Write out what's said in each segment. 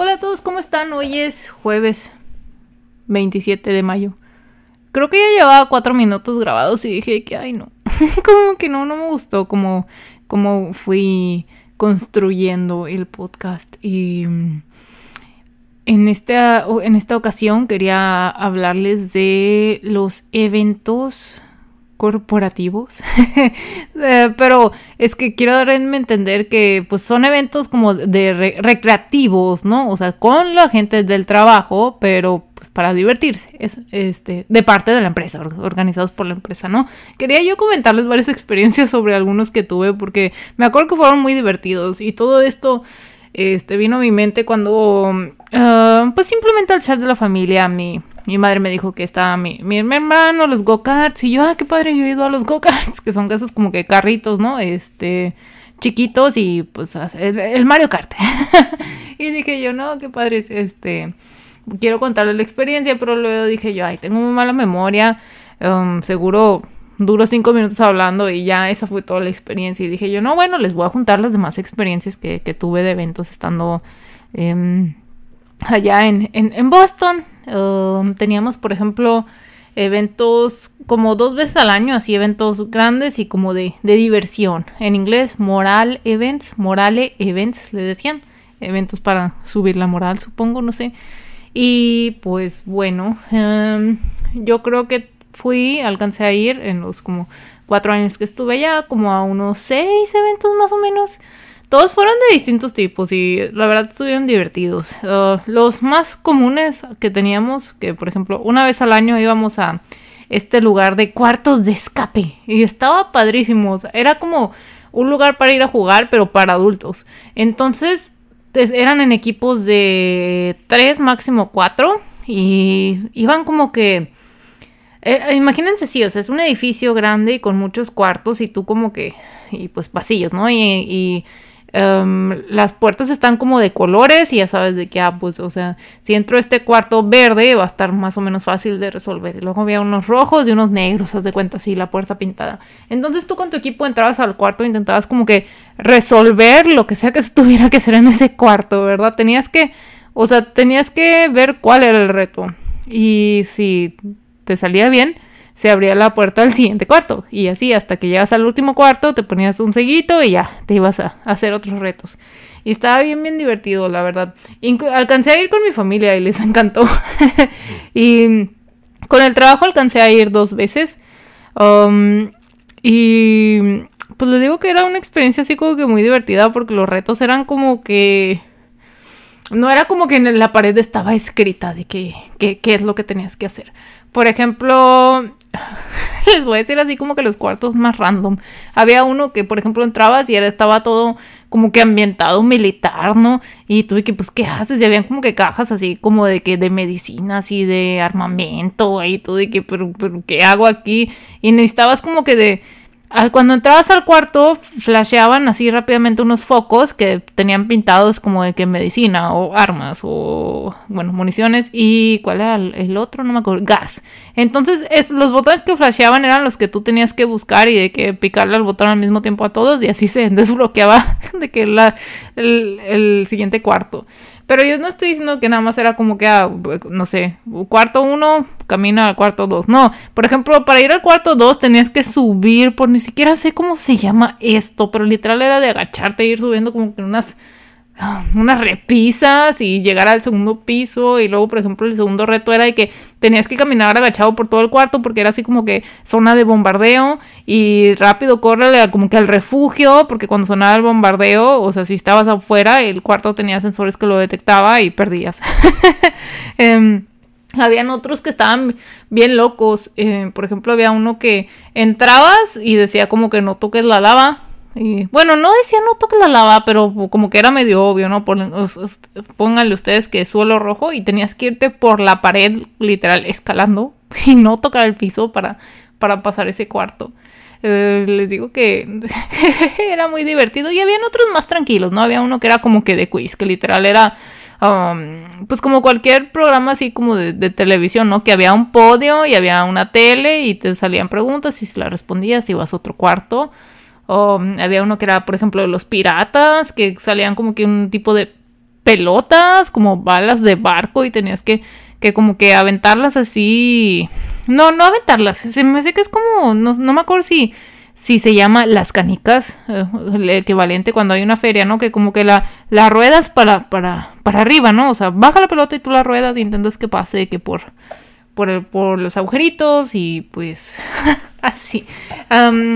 Hola a todos, ¿cómo están? Hoy es jueves 27 de mayo. Creo que ya llevaba cuatro minutos grabados y dije que, ay, no. como que no, no me gustó como, como fui construyendo el podcast. Y mm, en esta, en esta ocasión quería hablarles de los eventos corporativos. Eh, pero es que quiero darme a entender que pues son eventos como de recreativos, ¿no? O sea, con la gente del trabajo, pero pues para divertirse, es, este, de parte de la empresa, organizados por la empresa, ¿no? Quería yo comentarles varias experiencias sobre algunos que tuve porque me acuerdo que fueron muy divertidos y todo esto este, vino a mi mente cuando, ah, pues simplemente al chat de la familia, mi, mi madre me dijo que estaba mi, mi, hermano, los go-karts, y yo, ah, qué padre, yo he ido a los go-karts, que son esos como que carritos, ¿no? Este, chiquitos y pues el, Mario Kart. y dije yo, no, qué padre, este, quiero contarle la experiencia, pero luego dije yo, ay, tengo muy mala memoria, um, seguro duro cinco minutos hablando y ya esa fue toda la experiencia. Y dije yo, no, bueno, les voy a juntar las demás experiencias que, que tuve de eventos estando em, allá en, en Boston. Um, teníamos, por ejemplo, eventos como dos veces al año, así eventos grandes y como de, de diversión. En inglés, moral events, morale events, le decían. Eventos para subir la moral, supongo, no sé. Y pues bueno, um, yo creo que fui, alcancé a ir en los como cuatro años que estuve allá, como a unos seis eventos más o menos. Todos fueron de distintos tipos y la verdad estuvieron divertidos. Uh, los más comunes que teníamos, que por ejemplo una vez al año íbamos a este lugar de cuartos de escape y estaba padrísimo. era como un lugar para ir a jugar, pero para adultos. Entonces eran en equipos de tres, máximo cuatro y iban como que... Eh, imagínense, sí, o sea, es un edificio grande y con muchos cuartos y tú como que... y pues pasillos, ¿no? y Em, las puertas están como de colores y ya sabes de qué, ah, pues, o sea, si entro a este cuarto verde va a estar más o menos fácil de resolver. Y luego había unos rojos y unos negros, haz de cuenta, así, la puerta pintada. Entonces tú con tu equipo entrabas al cuarto e intentabas como que resolver lo que sea que se tuviera que hacer en ese cuarto, ¿verdad? Tenías que, o sea, tenías que ver cuál era el reto. Y si te salía bien, se abría la puerta al siguiente cuarto. Y así, hasta que llegas al último cuarto, te ponías un seguito y ya, te ibas a, hacer otros retos. Y estaba bien, bien divertido, la verdad. alcancé a ir con mi familia y les encantó. y con el trabajo alcancé a ir dos veces. Um, y pues les digo que era una experiencia así como que muy divertida porque los retos eran como que... No era como que en la pared estaba escrita de qué es lo que tenías que hacer. Por ejemplo, les voy a decir así como que los cuartos más random. Había uno que, por ejemplo, entrabas y estaba todo como que ambientado militar, ¿no? Y tú, que, pues, ¿qué haces? Y habían como que cajas así como de que de medicinas y de armamento, y tú, de que, pero, pero, ¿qué hago aquí? Y necesitabas como que de cuando entrabas al cuarto, flasheaban así rápidamente unos focos que tenían pintados como de que medicina o armas o, bueno, municiones y ¿cuál era el otro? No me acuerdo, gas. Entonces, es, los botones que flasheaban eran los que tú tenías que buscar y de que picarle al botón al mismo tiempo a todos y así se desbloqueaba de que la, el siguiente cuarto. Pero yo no estoy diciendo que nada más era como que, ah, no sé, cuarto uno, camina al cuarto dos. No, por ejemplo, para ir al cuarto dos tenías que subir por ni siquiera sé cómo se llama esto, pero literal era de agacharte e ir subiendo como que unas unas repisas y llegar al segundo piso. Y luego por ejemplo el segundo reto era de que tenías que caminar agachado por todo el cuarto porque era así como que zona de bombardeo. Y rápido corre como que al refugio porque cuando sonaba el bombardeo o sea si estabas afuera el cuarto tenía sensores que lo detectaba y perdías. Em, habían otros que estaban bien locos eh, por ejemplo había uno que entrabas y decía como que no toques la lava bueno, no decía no toque la lava, pero como que era medio obvio, ¿no? pónganle ustedes que es suelo rojo y tenías que irte por la pared, literal, escalando y no tocar el piso para, para pasar ese cuarto. Eh, les digo que era muy divertido y habían otros más tranquilos, ¿no? Había uno que era como que de quiz, que literal era um, pues como cualquier programa así como de, televisión, ¿no? Que había un podio y había una tele y te salían preguntas y si las respondías ibas a otro cuarto mm, había uno que era, por ejemplo, los piratas, que salían como que un tipo de pelotas, como balas de barco y tenías que, que como que aventarlas así. No, no aventarlas. Se me hace que es como, no, no me acuerdo si si se llama las canicas, eh, el equivalente cuando hay una feria, ¿no? Que como que la, la ruedas para, para, para arriba, ¿no? O sea, baja la pelota y tú la ruedas y intentas que pase, que por, por, el, por los agujeritos y pues así.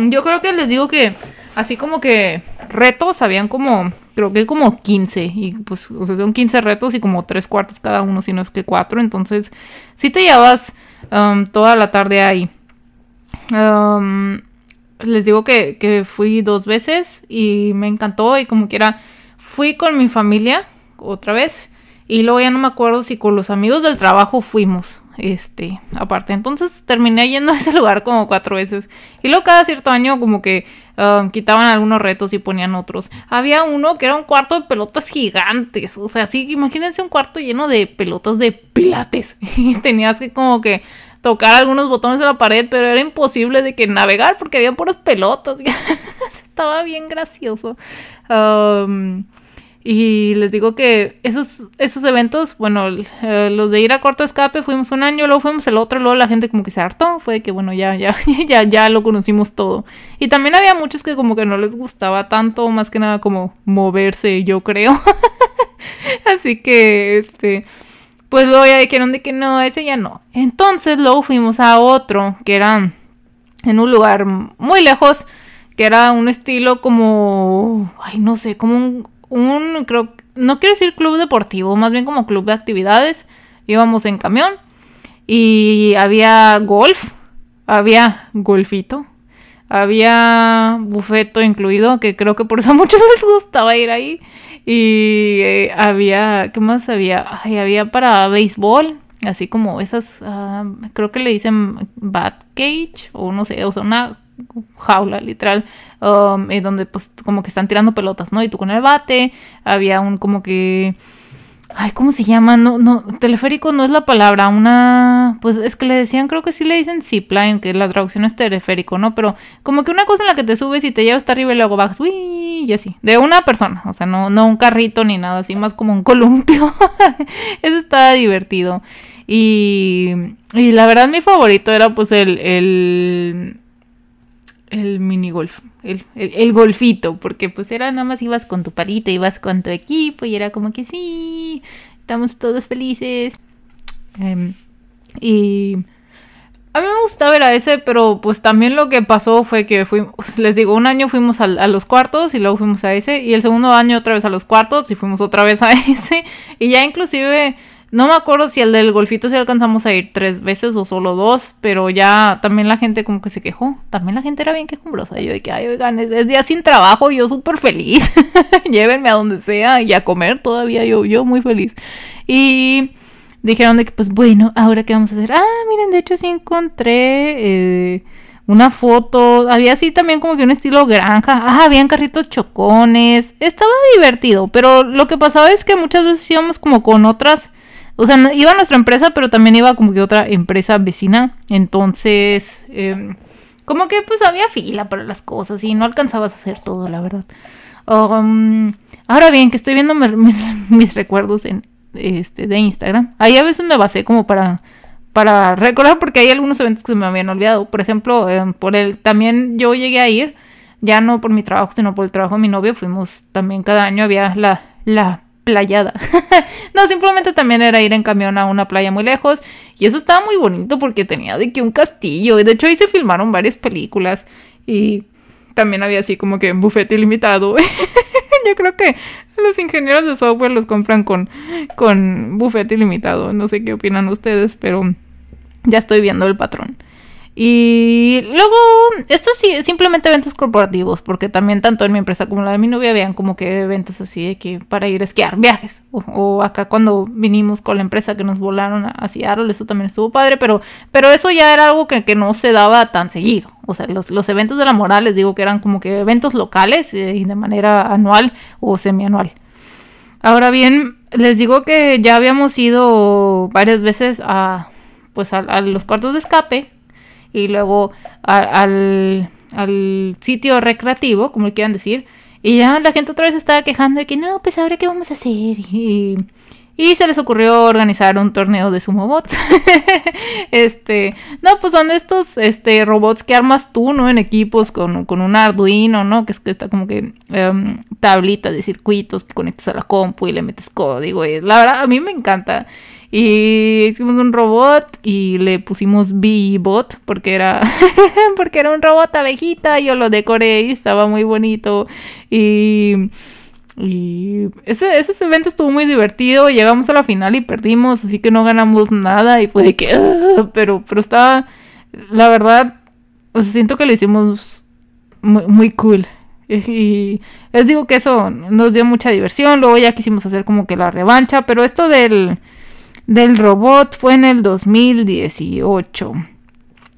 yo creo que les digo que así como que retos habían como, creo que como 15 y pues, o sea, son 15 retos y como 3 cuartos cada uno, si no es que 4, entonces si te llevas toda la tarde ahí les digo que, fui dos veces y me encantó y como quiera fui con mi familia otra vez y luego ya no me acuerdo si con los amigos del trabajo fuimos este aparte. Entonces terminé yendo a ese lugar como cuatro veces y luego cada cierto año como que um, quitaban algunos retos y ponían otros. Había uno que era un cuarto de pelotas gigantes o sea sí imagínense un cuarto lleno de pelotas de pilates y tenías que como que tocar algunos botones de la pared, pero era imposible de que navegar porque había puras pelotas. Estaba bien gracioso. Um, y les digo que esos, esos eventos, bueno, eh, los de ir a corto escape fuimos un año, luego fuimos el otro, luego la gente como que se hartó, fue que bueno, ya, ya, ya, ya lo conocimos todo. Y también había muchos que como que no les gustaba tanto, más que nada como moverse, yo creo. Así que, este, pues luego ya dijeron de que no, ese ya no. Entonces luego fuimos a otro, que era en un lugar muy lejos, que era un estilo como, ay, no sé, como un, un creo, no quiero decir club deportivo, más bien como club de actividades. Íbamos en camión y había golf, había golfito, había bufeto incluido, que creo que por eso a muchos les gustaba ir ahí. Y eh, había, ¿qué más había? Ay, había para béisbol, así como esas, ah, creo que le dicen bat cage, o no sé, o sea, una jaula literal, um, donde pues como que están tirando pelotas, ¿no? Y tú con el bate, había un como que Ay, ¿cómo se llama? No, no, teleférico no es la palabra, una, pues es que le decían, creo que sí le dicen zipline, que la traducción es teleférico, ¿no? Pero como que una cosa en la que te subes y te llevas hasta arriba y luego bajas, uy, y así, de una persona, o sea, no, no un carrito ni nada, así más como un columpio. Eso estaba divertido. Y, y la verdad mi favorito era pues el, el el mini golf, el, el, golfito, porque pues era nada más ibas con tu palito, ibas con tu equipo y era como que sí, estamos todos felices. Em, y a mí me gustaba ver a ese, pero pues también lo que pasó fue que fuimos, les digo, un año fuimos a, a, los cuartos y luego fuimos a ese, y el segundo año otra vez a los cuartos y fuimos otra vez a ese, y ya inclusive no me acuerdo si el del golfito si alcanzamos a ir tres veces o solo dos, pero ya también la gente como que se quejó. También la gente era bien quejumbrosa. Yo de que, ay, oigan, es, día sin trabajo, yo súper feliz. Llévenme a donde sea y a comer todavía, yo, yo muy feliz. Y dijeron de que, pues bueno, ahora qué vamos a hacer. Ah, miren, de hecho sí encontré eh, una foto. Había así también como que un estilo granja. Ah, habían carritos chocones. Estaba divertido, pero lo que pasaba es que muchas veces íbamos como con otras o sea, iba a nuestra empresa, pero también iba como que otra empresa vecina. Entonces, em, como que pues había fila para las cosas y no alcanzabas a hacer todo, la verdad. Um, ahora bien, que estoy viendo mis recuerdos en este de Instagram. Ahí a veces me basé como para para recordar porque hay algunos eventos que se me habían olvidado. Por ejemplo, em, por el también yo llegué a ir ya no por mi trabajo, sino por el trabajo de mi novio. Fuimos también cada año había la la playada. no, simplemente también era ir en camión a una playa muy lejos. Y eso estaba muy bonito porque tenía de que un castillo. Y de hecho ahí se filmaron varias películas. Y también había así como que un bufete ilimitado. Yo creo que los ingenieros de software los compran con, con bufete ilimitado. No sé qué opinan ustedes, pero ya estoy viendo el patrón. Y luego, estos sí, simplemente eventos corporativos, porque también tanto en mi empresa como la de mi novia habían como que eventos así de que para ir a esquiar, viajes. O, acá cuando vinimos con la empresa que nos volaron a Seattle, eso también estuvo padre, pero, pero eso ya era algo que, no se daba tan seguido. O sea, los, los, eventos de la moral les digo que eran como que eventos locales eh, y de manera anual o semianual. Ahora bien, les digo que ya habíamos ido varias veces a pues a los cuartos de escape y luego al, al, sitio recreativo, como le quieran decir. Y ya la gente otra vez estaba quejando de que no, pues ahora qué vamos a hacer. Y, y se les ocurrió organizar un torneo de sumo bots. este, no, pues son estos este, robots que armas tú, ¿no? En equipos con, con un Arduino, ¿no? Que es que está como que um, tablita de circuitos que conectas a la compu y le metes código. Y la verdad, a mí me encanta. Y hicimos un robot y le pusimos B-Bot porque era, porque era un robot abejita. Yo lo decoré y estaba muy bonito. Y, y ese, ese evento estuvo muy divertido. Llegamos a la final y perdimos, así que no ganamos nada. Y fue de que, ah", pero, pero estaba, la verdad, siento que lo hicimos muy, muy cool. Y les digo que eso nos dio mucha diversión. Luego ya quisimos hacer como que la revancha. Pero esto del del robot fue en el 2018.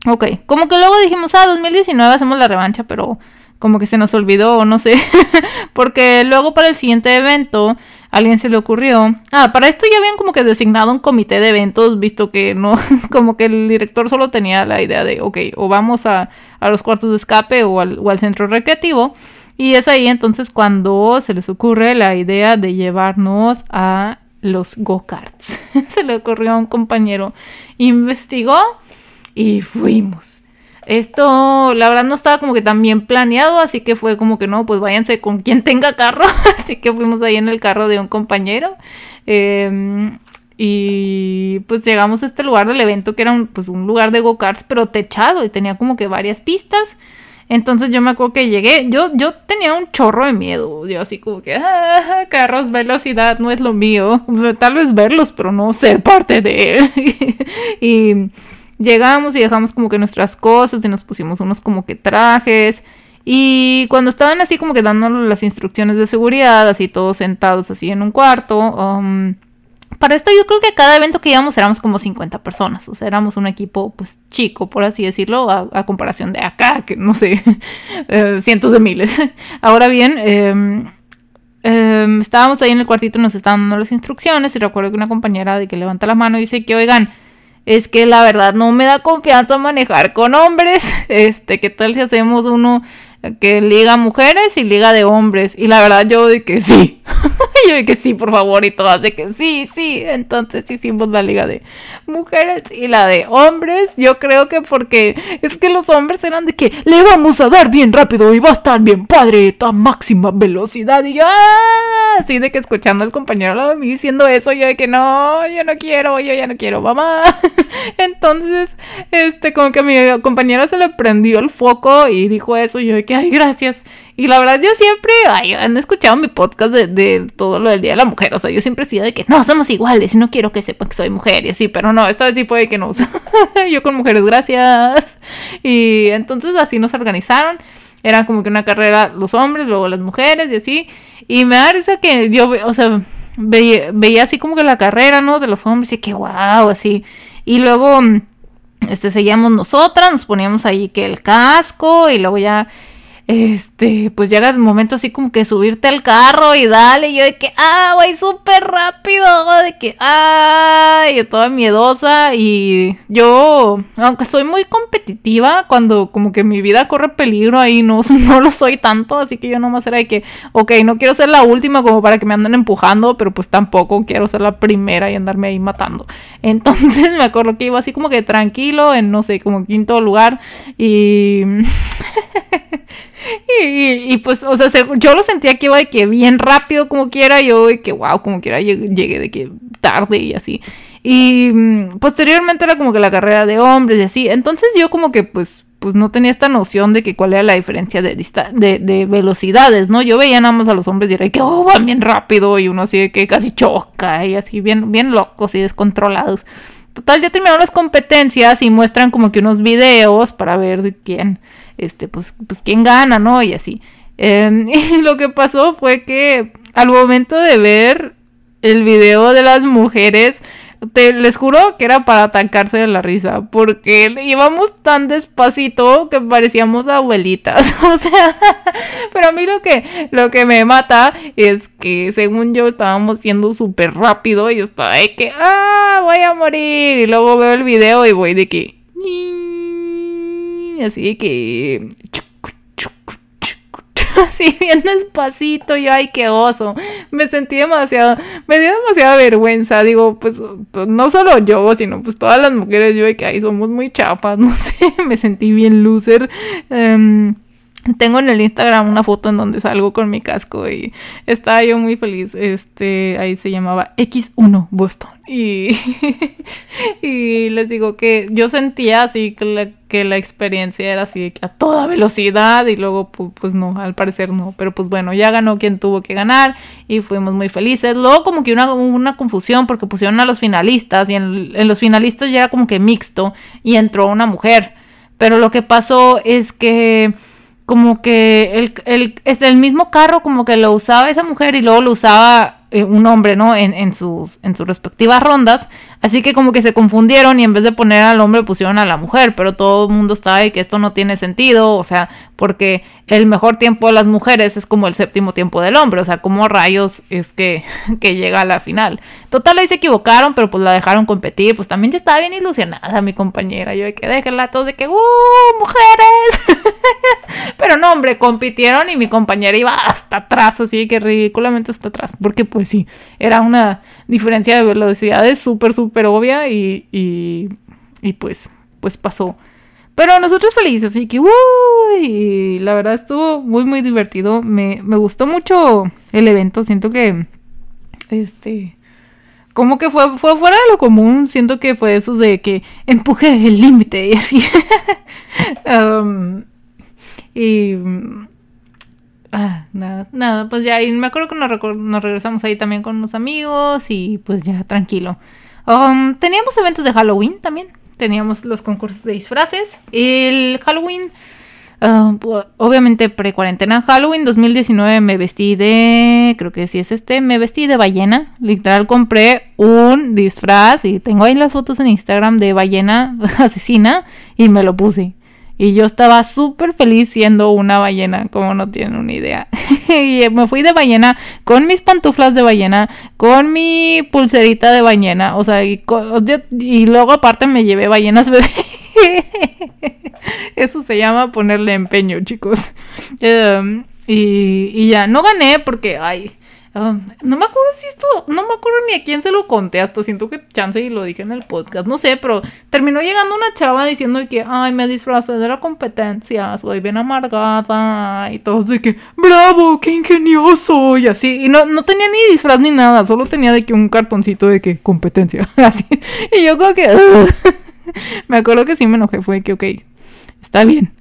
Ok, como que luego dijimos, ah, 2019 hacemos la revancha, pero como que se nos olvidó, no sé. Porque luego para el siguiente evento, alguien se le ocurrió. Ah, para esto ya habían como que designado un comité de eventos, visto que no, como que el director solo tenía la idea de, ok, o vamos a, a los cuartos de escape o al, o al centro recreativo. Y es ahí entonces cuando se les ocurre la idea de llevarnos a los go-karts. Se le ocurrió a un compañero. Investigó y fuimos. Esto, la verdad, no estaba como que tan bien planeado, así que fue como que no, pues váyanse con quien tenga carro. así que fuimos ahí en el carro de un compañero. Em, y pues llegamos a este lugar del evento que era pues, un lugar de go-karts, pero techado y tenía como que varias pistas. Entonces yo me acuerdo que llegué, yo, yo tenía un chorro de miedo, yo así como que, ah, carros, velocidad, no es lo mío, tal vez verlos, pero no ser parte de él. y llegamos y dejamos como que nuestras cosas y nos pusimos unos como que trajes. Y cuando estaban así como que dándonos las instrucciones de seguridad, así todos sentados así en un cuarto, um, para esto yo creo que cada evento que íbamos éramos como 50 personas, o sea, éramos un equipo pues chico, por así decirlo, a, comparación de acá, que no sé, eh, cientos de miles. Ahora bien, em, em, estábamos ahí en el cuartito, nos estaban dando las instrucciones y recuerdo que una compañera de que levanta la mano y dice que, oigan, es que la verdad no me da confianza manejar con hombres, este, ¿qué tal si hacemos uno que liga mujeres y liga de hombres. Y la verdad yo de que sí. Yo de que sí, por favor, y todas de que sí, sí. Entonces hicimos la liga de mujeres y la de hombres. Yo creo que porque es que los hombres eran de que le vamos a dar bien rápido y va a estar bien padre, a máxima velocidad. Y yo, ¡ah! así de que escuchando al compañero al lado de mí diciendo eso, yo de que no, yo no quiero, yo ya no quiero, mamá. Entonces, este, como que a mi compañera se le prendió el foco y dijo eso, yo de que ay, gracias. Y la verdad, yo siempre, ay, han escuchado mi podcast de, todo lo del Día de la Mujer. O sea, yo siempre he sido de que no, somos iguales y no quiero que sepan que soy mujer y así, pero no, esta vez sí puede que no. yo con mujeres, gracias. Y entonces así nos organizaron. Era como que una carrera los hombres, luego las mujeres y así. Y me da risa que yo, o sea, veía, veía así como que la carrera, ¿no? De los hombres y que guau, así. Y luego, este, seguíamos nosotras, nos poníamos ahí que el casco y luego ya este, pues llega el momento así como que subirte al carro y dale, y yo de que, ah, voy súper rápido, de que, ah, yo toda miedosa y yo, aunque soy muy competitiva, cuando como que mi vida corre peligro ahí, no, no lo soy tanto, así que yo nomás era de que, ok, no quiero ser la última como para que me anden empujando, pero pues tampoco quiero ser la primera y andarme ahí matando. Entonces me acuerdo que iba así como que tranquilo, en no sé, como quinto lugar y... Y, pues, o sea, yo lo sentía que iba de que bien rápido como quiera, yo de que wow, como quiera llegué de que tarde y así. Y mm, posteriormente era como que la carrera de hombres y así. Entonces yo como que pues pues no tenía esta noción de que cuál era la diferencia de, de, de velocidades, ¿no? Yo veía nada más a los hombres y era que, oh, van bien rápido y uno así de que casi choca y así bien, bien locos y descontrolados. Total, ya terminaron las competencias y muestran como que unos videos para ver de quién, este, pues, pues quién gana, ¿no? Y así. Em, lo que pasó fue que al momento de ver el video de las mujeres, te, les juro que era para atacarse de la risa, porque íbamos tan despacito que parecíamos abuelitas. O sea, pero a mí lo que, lo que me mata es que según yo estábamos siendo súper rápido y estaba de que, ah, voy a morir. Y luego veo el video y voy de que, así que... así bien despacito, yo, ay, qué oso. Me sentí demasiado, me dio demasiada vergüenza, digo, pues, pues no solo yo, sino pues todas las mujeres, yo, que ahí somos muy chapas, no sé, me sentí bien loser. Em, tengo en el Instagram una foto en donde salgo con mi casco y estaba yo muy feliz. Este, ahí se llamaba X1 Boston. Y, les digo que yo sentía así que la, que la experiencia era así a toda velocidad y luego pues, no, al parecer no. Pero pues bueno, ya ganó quien tuvo que ganar y fuimos muy felices. Luego como que una, una confusión porque pusieron a los finalistas y en los finalistas ya era como que mixto y entró una mujer. Pero lo que pasó es que como que el, el, el mismo carro como que lo usaba esa mujer y luego lo usaba eh, un hombre, ¿no? En, en, sus, en sus respectivas rondas. Así que como que se confundieron y en vez de poner al hombre pusieron a la mujer, pero todo el mundo está ahí que esto no tiene sentido, o sea, porque el mejor tiempo de las mujeres es como el séptimo tiempo del hombre, o sea, como rayos es que, que llega a la final. Total, ahí se equivocaron, pero pues la dejaron competir, pues también ya estaba bien ilusionada mi compañera, yo de que déjenla todos de que, ¡uh, mujeres! pero no, hombre, compitieron y mi compañera iba hasta atrás, así que ridículamente hasta atrás, porque pues sí, era una diferencia de velocidades súper, súper obvia y, y, y pues, pues pasó. Pero nosotros felices, así que, uy, la verdad estuvo muy, muy divertido. Me, me gustó mucho el evento. Siento que, este, como que fue, fue fuera de lo común. Siento que fue eso de que empuje el límite y así. um, y, ah, nada, nada, pues ya, y me acuerdo que nos, nos, regresamos ahí también con unos amigos y pues ya, tranquilo. Um, teníamos eventos de Halloween también teníamos los concursos de disfraces. El Halloween, uh, obviamente pre-cuarentena, Halloween 2019 me vestí de, creo que sí es este, me vestí de ballena. Literal compré un disfraz y tengo ahí las fotos en Instagram de ballena asesina y me lo puse. Y yo estaba súper feliz siendo una ballena, como no tienen una idea. y me fui de ballena con mis pantuflas de ballena, con mi pulserita de ballena, o sea, y, luego aparte me llevé ballenas bebé. Eso se llama ponerle empeño, chicos. Em, y ya, no gané porque, ay, Um, no me acuerdo si esto, no me acuerdo ni a quién se lo conté, hasta siento que chance y lo dije en el podcast, no sé, pero terminó llegando una chava diciendo que, ay, me disfrazé de la competencia, soy bien amargada y todo, de que, bravo, qué ingenioso, y así, y no, no tenía ni disfraz ni nada, solo tenía de que un cartoncito de que competencia, así, y yo creo que, me acuerdo que sí me enojé, fue que, ok, está bien,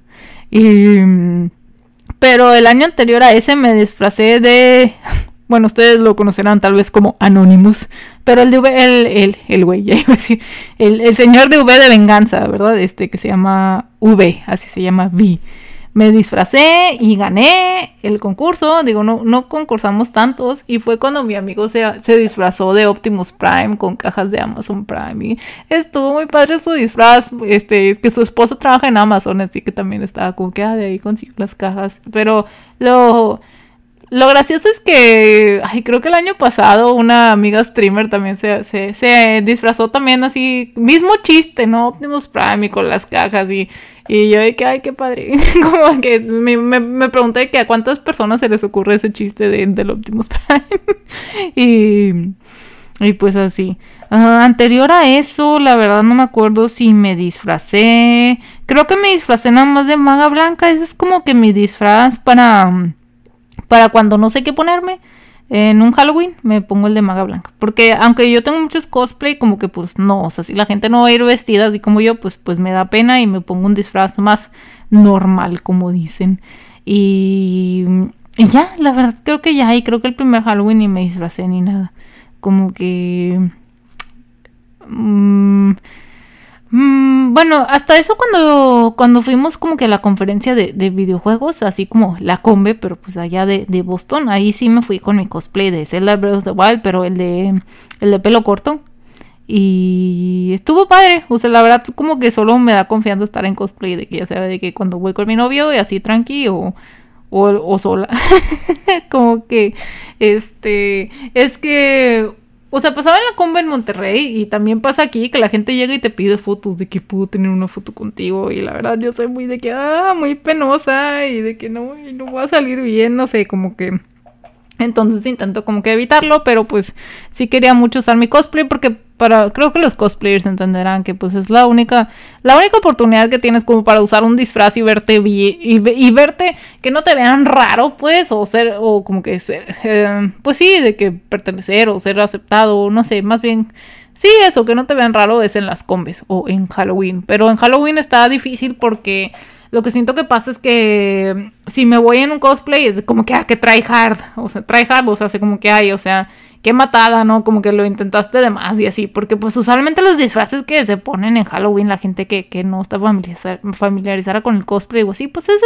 y... Pero el año anterior a ese me disfracé de bueno, ustedes lo conocerán tal vez como Anonymous, pero el de V, el, el, el güey, el, el, señor de V de venganza, ¿verdad? Este que se llama V, así se llama V. Me disfracé y gané el concurso, digo, no, no concursamos tantos, y fue cuando mi amigo se, se disfrazó de Optimus Prime con cajas de Amazon Prime, y estuvo muy padre su disfraz, este, que su esposa trabaja en Amazon, así que también estaba como que ah, de ahí consiguió las cajas, pero lo lo gracioso es que, ay, creo que el año pasado una amiga streamer también se, se, disfrazó también así, mismo chiste, ¿no? Optimus Prime y con las cajas y, y yo dije, ay, qué padre. Como que me, me, pregunté que a cuántas personas se les ocurre ese chiste de, del Optimus Prime. y, y pues así. anterior a eso, la verdad no me acuerdo si me disfracé. Creo que me disfracé nada más de maga blanca. Ese es como que mi disfraz para para cuando no sé qué ponerme en un Halloween me pongo el de maga blanca. Porque aunque yo tengo muchos cosplay, como que pues no, o sea, si la gente no va a ir vestida así como yo, pues, pues me da pena y me pongo un disfraz más normal, como dicen. Y, ya, la verdad creo que ya, y creo que el primer Halloween ni me disfracé ni nada. Como que... Mmm, Mm, bueno, hasta eso cuando, cuando fuimos como que a la conferencia de, videojuegos, así como la Combe, pero pues allá de, Boston, ahí sí me fui con mi cosplay de Zelda Breath of the Wild, pero el de, el de pelo corto. Y estuvo padre, o sea, la verdad como que solo me da confianza estar en cosplay, de que ya sea de que cuando voy con mi novio y así tranqui o, o sola. como que, este, es que o sea, pasaba en la comba en Monterrey y también pasa aquí que la gente llega y te pide fotos de que pudo tener una foto contigo y la verdad yo soy muy de que, ah, muy penosa y de que no, no a salir bien, no sé, como que... Entonces intento como que evitarlo, pero pues sí quería mucho usar mi cosplay porque para creo que los cosplayers entenderán que pues es la única la única oportunidad que tienes como para usar un disfraz y verte bien y, verte que no te vean raro pues o ser o como que ser eh, pues sí de que pertenecer o ser aceptado no sé más bien sí eso que no te vean raro es en las combes o en Halloween pero en Halloween está difícil porque lo que siento que pasa es que si me voy en un cosplay es como que, ah, que try hard. O sea, try hard, o sea, hace como que hay, o sea, qué matada, ¿no? Como que lo intentaste de más y así. Porque pues usualmente los disfraces que se ponen en Halloween, la gente que, que no está familiarizada con el cosplay o así, pues es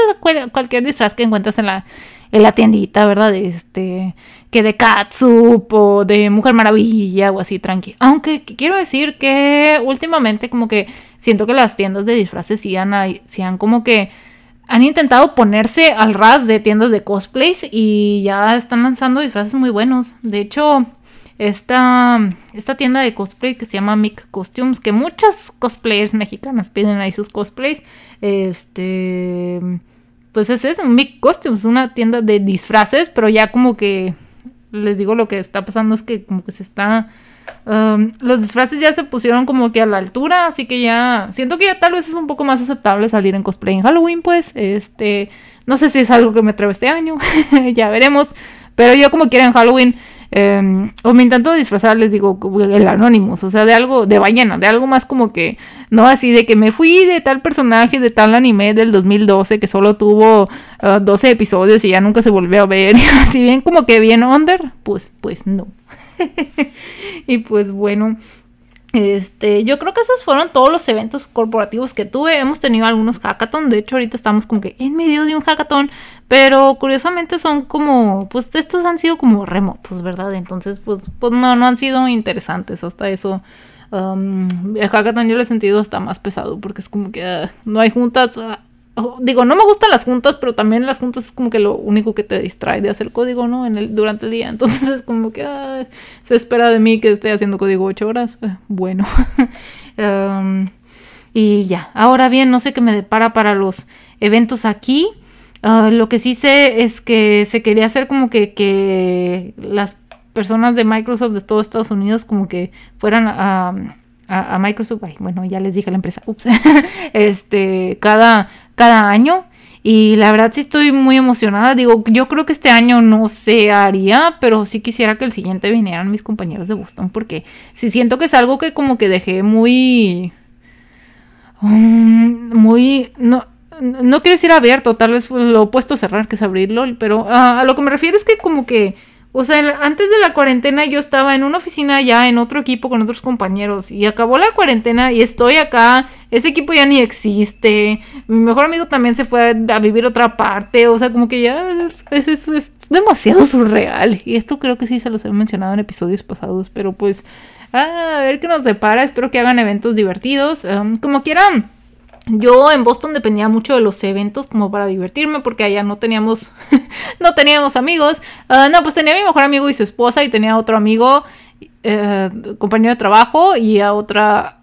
cualquier disfraz que encuentras en la, en la tiendita, ¿verdad? Este, que de Katsup o de Mujer Maravilla o así, tranqui. Aunque quiero decir que últimamente como que siento que las tiendas de disfraces sí han, sí han como que han intentado ponerse al ras de tiendas de cosplays y ya están lanzando disfraces muy buenos. De hecho, esta, esta tienda de cosplay que se llama Mick Costumes, que muchas cosplayers mexicanas piden ahí sus cosplays, este, pues es eso, Mick Costumes, una tienda de disfraces, pero ya como que les digo lo que está pasando es que como que se está Los disfraces ya se pusieron como que a la altura, así que ya siento que ya tal vez es un poco más aceptable salir en cosplay en Halloween, pues, este, no sé si es algo que me atreve este año, ya veremos, pero yo como quiera en Halloween, em, o me intento disfrazar, les digo, el Anonymous, o sea, de algo, de ballena, de algo más como que, no así de que me fui de tal personaje, de tal anime del 2012 que solo tuvo 12 uh, episodios y ya nunca se volvió a ver, así bien como que bien under, pues, pues no. y pues bueno, este, yo creo que esos fueron todos los eventos corporativos que tuve. Hemos tenido algunos hackathon. De hecho, ahorita estamos como que en medio de un hackathon. Pero curiosamente son como, pues estos han sido como remotos, ¿verdad? Entonces, pues, pues no, no han sido interesantes hasta eso. Um, el hackathon yo lo he sentido hasta más pesado porque es como que ah, no hay juntas. Ah, digo, no me gustan las juntas, pero también las juntas es como que lo único que te distrae de hacer código, ¿no? En el, durante el día. Entonces es como que se espera de mí que esté haciendo código ocho horas. Eh, bueno. Um, y ya. Ahora bien, no sé qué me depara para los eventos aquí. Ah, lo que sí sé es que se quería hacer como que, que las personas de Microsoft de todo Estados Unidos como que fueran a, a, a Microsoft, ay, bueno, ya les dije a la empresa, ups, este, cada cada año. Y la verdad sí estoy muy emocionada. Digo, yo creo que este año no se haría, pero sí quisiera que el siguiente vinieran mis compañeros de Boston, porque sí siento que es algo que como que dejé muy... Um, muy... No, no quiero decir abierto, tal vez lo opuesto a cerrar, que es abrirlo, pero ah, a lo que me refiero es que como que o sea, antes de la cuarentena yo estaba en una oficina ya en otro equipo con otros compañeros y acabó la cuarentena y estoy acá, ese equipo ya ni existe, mi mejor amigo también se fue a, vivir otra parte, o sea, como que ya es, demasiado surreal. Y esto creo que sí se los he mencionado en episodios pasados, pero pues a ver qué nos depara, espero que hagan eventos divertidos, como quieran yo en Boston dependía mucho de los eventos como para divertirme porque allá no teníamos no teníamos amigos. Ah, no, pues tenía a mi mejor amigo y su esposa y tenía otro amigo, eh, compañero de trabajo y a otra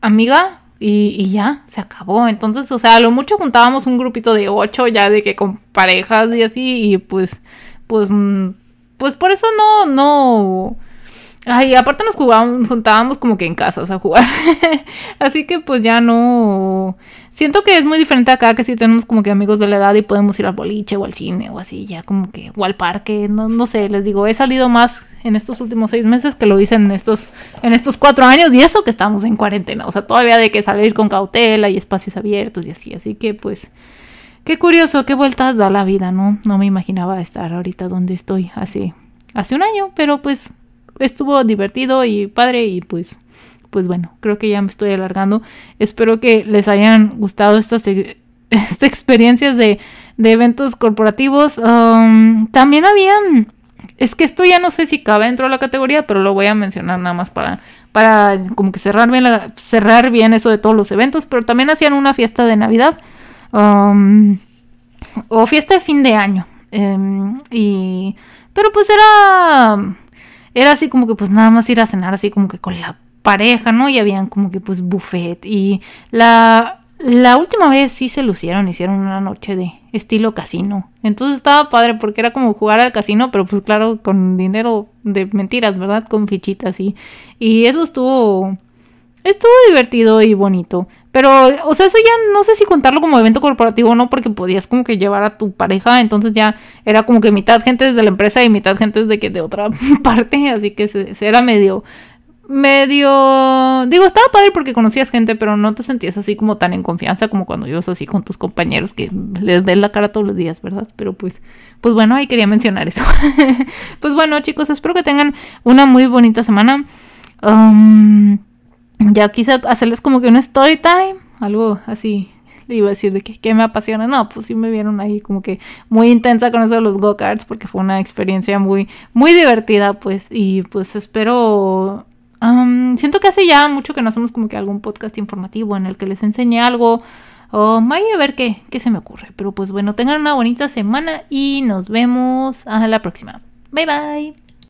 amiga y, ya, se acabó. Entonces, o sea, a lo mucho juntábamos un grupito de ocho ya de que con parejas y así y pues, pues, mm, pues por eso no, no Ay, aparte nos jugábamos, juntábamos como que en casas a jugar. Así que pues ya no. Siento que es muy diferente acá que si tenemos como que amigos de la edad y podemos ir al boliche o al cine o así, ya como que, o al parque, no, no sé, les digo, he salido más en estos últimos seis meses que lo hice en estos, en estos cuatro años y eso que estamos en cuarentena, o sea, todavía de que salir con cautela y espacios abiertos y así, así que pues, qué curioso, qué vueltas da la vida, ¿no? No me imaginaba estar ahorita donde estoy hace, hace un año, pero pues estuvo divertido y padre y pues pues bueno, creo que ya me estoy alargando. Espero que les hayan gustado estas, estas experiencias de, de eventos corporativos. Um, también habían, es que esto ya no sé si cabe dentro de la categoría, pero lo voy a mencionar nada más para, para como que cerrar bien, cerrar bien eso de todos los eventos. Pero también hacían una fiesta de Navidad um, o fiesta de fin de año. Em, y, pero pues era era así como que pues nada más ir a cenar así como que con la pareja, ¿no? Y habían como que pues buffet y la la última vez sí se lucieron, hicieron una noche de estilo casino. Entonces estaba padre porque era como jugar al casino, pero pues claro, con dinero de mentiras, ¿verdad? Con fichitas y, y eso estuvo, estuvo divertido y bonito. Pero, o sea, eso ya no sé si contarlo como evento corporativo o no, porque podías como que llevar a tu pareja, entonces ya era como que mitad gente de la empresa y mitad gente de que de otra parte, así que se, era medio, medio... Digo, estaba padre porque conocías gente, pero no te sentías así como tan en confianza como cuando ibas así con tus compañeros que les ves la cara todos los días, ¿verdad? Pero pues, pues bueno, ahí quería mencionar eso. pues bueno, chicos, espero que tengan una muy bonita semana. Um, ya quise hacerles como que un story time, algo así. Le iba a decir de que, me apasiona. No, pues sí me vieron ahí como que muy intensa con eso de los go-karts porque fue una experiencia muy, muy divertida, pues. Y pues espero siento que hace ya mucho que no hacemos como que algún podcast informativo en el que les enseñe algo. O vaya a ver qué, qué se me ocurre. Pero pues bueno, tengan una bonita semana y nos vemos a la próxima. Bye bye.